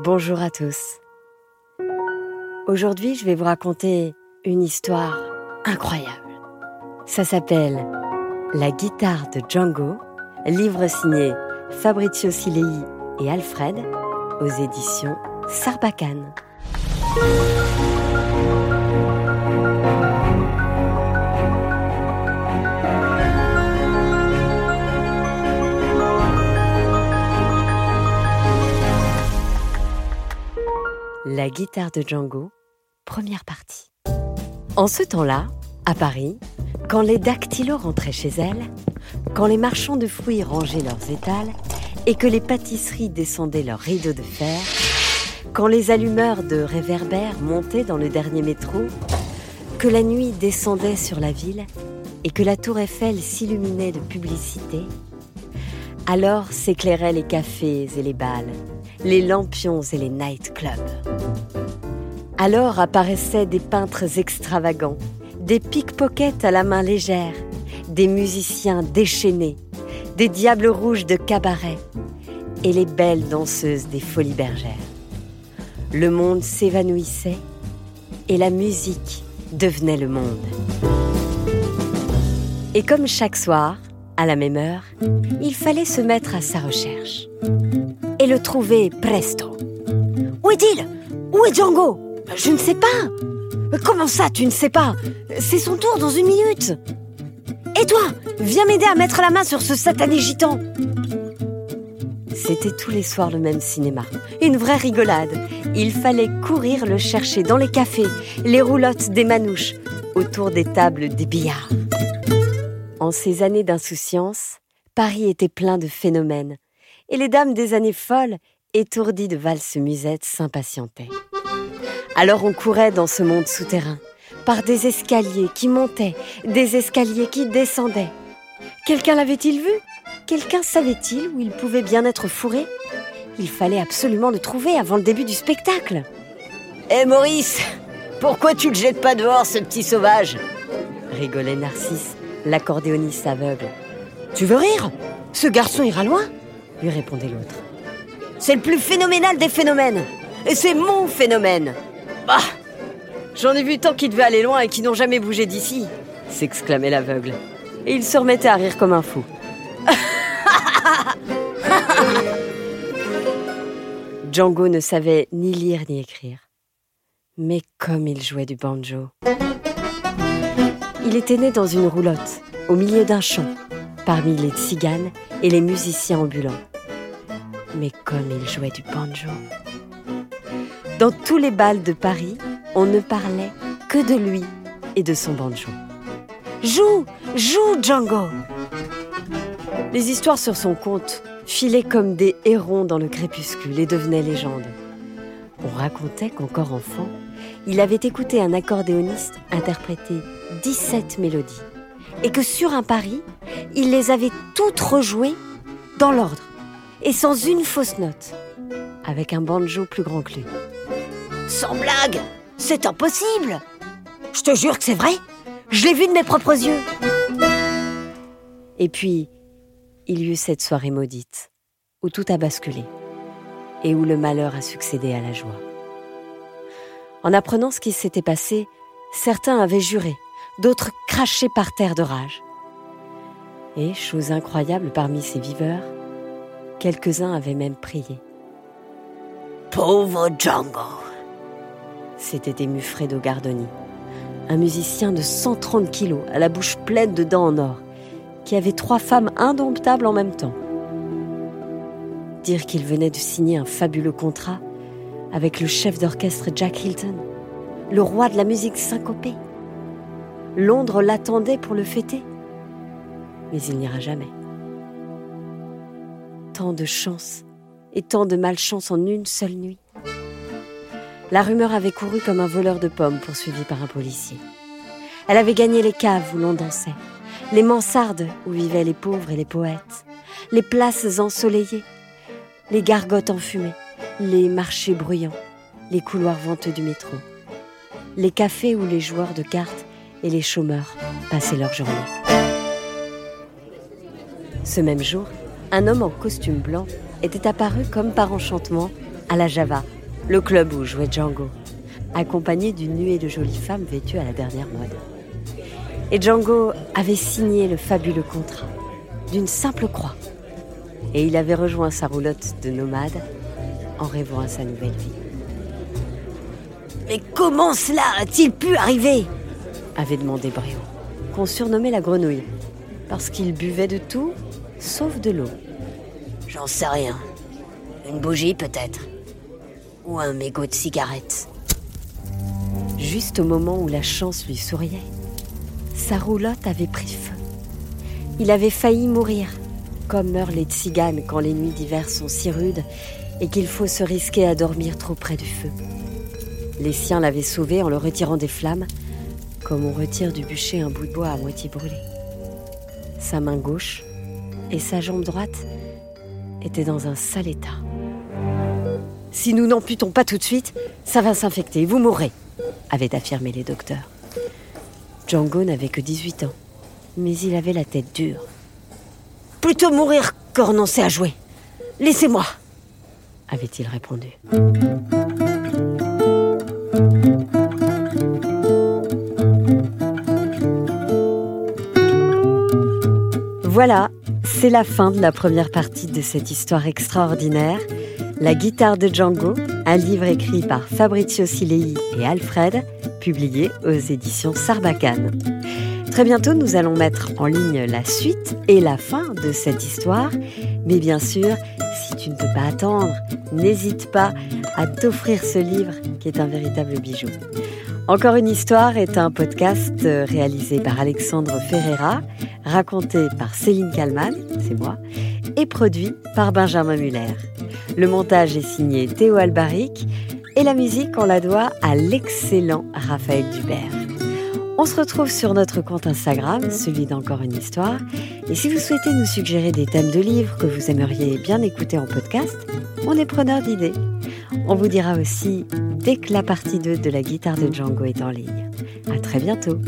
Bonjour à tous. Aujourd'hui, je vais vous raconter une histoire incroyable. Ça s'appelle La guitare de Django, livre signé Fabrizio Silei et Alfred aux éditions Sarbacane. La guitare de Django, première partie. En ce temps-là, à Paris, quand les dactylos rentraient chez elles, quand les marchands de fruits rangeaient leurs étals et que les pâtisseries descendaient leurs rideaux de fer, quand les allumeurs de réverbères montaient dans le dernier métro, que la nuit descendait sur la ville et que la tour Eiffel s'illuminait de publicité, alors s'éclairaient les cafés et les bals, les lampions et les nightclubs. Alors apparaissaient des peintres extravagants, des pickpockets à la main légère, des musiciens déchaînés, des diables rouges de cabaret et les belles danseuses des folies bergères. Le monde s'évanouissait et la musique devenait le monde. Et comme chaque soir, à la même heure, il fallait se mettre à sa recherche et le trouver presto. Où est-il? Où est Django? Je ne sais pas. Comment ça, tu ne sais pas? C'est son tour dans une minute. Et toi, viens m'aider à mettre la main sur ce satané gitan. C'était tous les soirs le même cinéma. Une vraie rigolade. Il fallait courir le chercher dans les cafés, les roulottes des manouches, autour des tables des billards. En ces années d'insouciance, Paris était plein de phénomènes et les dames des années folles, étourdies de valses musettes, s'impatientaient. Alors on courait dans ce monde souterrain, par des escaliers qui montaient, des escaliers qui descendaient. Quelqu'un l'avait-il vu? Quelqu'un savait-il où il pouvait bien être fourré? Il fallait absolument le trouver avant le début du spectacle. Hé Maurice, pourquoi tu le jettes pas dehors, ce petit sauvage? Rigolait Narcisse, l'accordéoniste aveugle. Tu veux rire? Ce garçon ira loin lui répondait l'autre. C'est le plus phénoménal des phénomènes. Et c'est mon phénomène. Bah J'en ai vu tant qui devaient aller loin et qui n'ont jamais bougé d'ici, s'exclamait l'aveugle. Et il se remettait à rire comme un fou. Django ne savait ni lire ni écrire. Mais comme il jouait du banjo. Il était né dans une roulotte, au milieu d'un champ, parmi les tziganes et les musiciens ambulants. Mais comme il jouait du banjo. Dans tous les bals de Paris, on ne parlait que de lui et de son banjo. Joue, joue Django Les histoires sur son compte filaient comme des hérons dans le crépuscule et devenaient légendes. On racontait qu'encore enfant, il avait écouté un accordéoniste interpréter 17 mélodies et que sur un pari, il les avait toutes rejouées dans l'ordre et sans une fausse note, avec un banjo plus grand que lui. Sans blague, c'est impossible. Je te jure que c'est vrai. Je l'ai vu de mes propres yeux. Et puis, il y eut cette soirée maudite, où tout a basculé, et où le malheur a succédé à la joie. En apprenant ce qui s'était passé, certains avaient juré, d'autres craché par terre de rage. Et, chose incroyable parmi ces viveurs, quelques-uns avaient même prié. Pauvre Django S'était ému Fredo Gardoni, un musicien de 130 kilos, à la bouche pleine de dents en or, qui avait trois femmes indomptables en même temps. Dire qu'il venait de signer un fabuleux contrat avec le chef d'orchestre Jack Hilton, le roi de la musique syncopée. Londres l'attendait pour le fêter. Mais il n'ira jamais. Tant de chance et tant de malchance en une seule nuit. La rumeur avait couru comme un voleur de pommes poursuivi par un policier. Elle avait gagné les caves où l'on dansait, les mansardes où vivaient les pauvres et les poètes, les places ensoleillées, les gargotes enfumées, les marchés bruyants, les couloirs venteux du métro, les cafés où les joueurs de cartes et les chômeurs passaient leur journée. Ce même jour, un homme en costume blanc était apparu comme par enchantement à la Java, le club où jouait Django, accompagné d'une nuée de jolies femmes vêtues à la dernière mode. Et Django avait signé le fabuleux contrat d'une simple croix. Et il avait rejoint sa roulotte de nomade en rêvant à sa nouvelle vie. Mais comment cela a-t-il pu arriver? Avait demandé Bréau, qu'on surnommait la grenouille, parce qu'il buvait de tout sauf de l'eau. J'en sais rien. Une bougie peut-être. Ou un mégot de cigarette. Juste au moment où la chance lui souriait, sa roulotte avait pris feu. Il avait failli mourir, comme meurent les tziganes quand les nuits d'hiver sont si rudes et qu'il faut se risquer à dormir trop près du feu. Les siens l'avaient sauvé en le retirant des flammes, comme on retire du bûcher un bout de bois à moitié brûlé. Sa main gauche et sa jambe droite étaient dans un sale état. Si nous n'amputons pas tout de suite, ça va s'infecter, vous mourrez, avaient affirmé les docteurs. Django n'avait que 18 ans, mais il avait la tête dure. Plutôt mourir que renoncer à jouer. Laissez-moi, avait-il répondu. Voilà, c'est la fin de la première partie de cette histoire extraordinaire. La guitare de Django, un livre écrit par Fabrizio Silei et Alfred, publié aux éditions Sarbacane. Très bientôt, nous allons mettre en ligne la suite et la fin de cette histoire. Mais bien sûr, si tu ne peux pas attendre, n'hésite pas à t'offrir ce livre qui est un véritable bijou. Encore une histoire est un podcast réalisé par Alexandre Ferreira, raconté par Céline Kallmann, c'est moi, et produit par Benjamin Muller. Le montage est signé Théo Albaric et la musique, on la doit à l'excellent Raphaël Dubert. On se retrouve sur notre compte Instagram, celui d'Encore une histoire. Et si vous souhaitez nous suggérer des thèmes de livres que vous aimeriez bien écouter en podcast, on est preneur d'idées. On vous dira aussi dès que la partie 2 de la guitare de Django est en ligne. À très bientôt!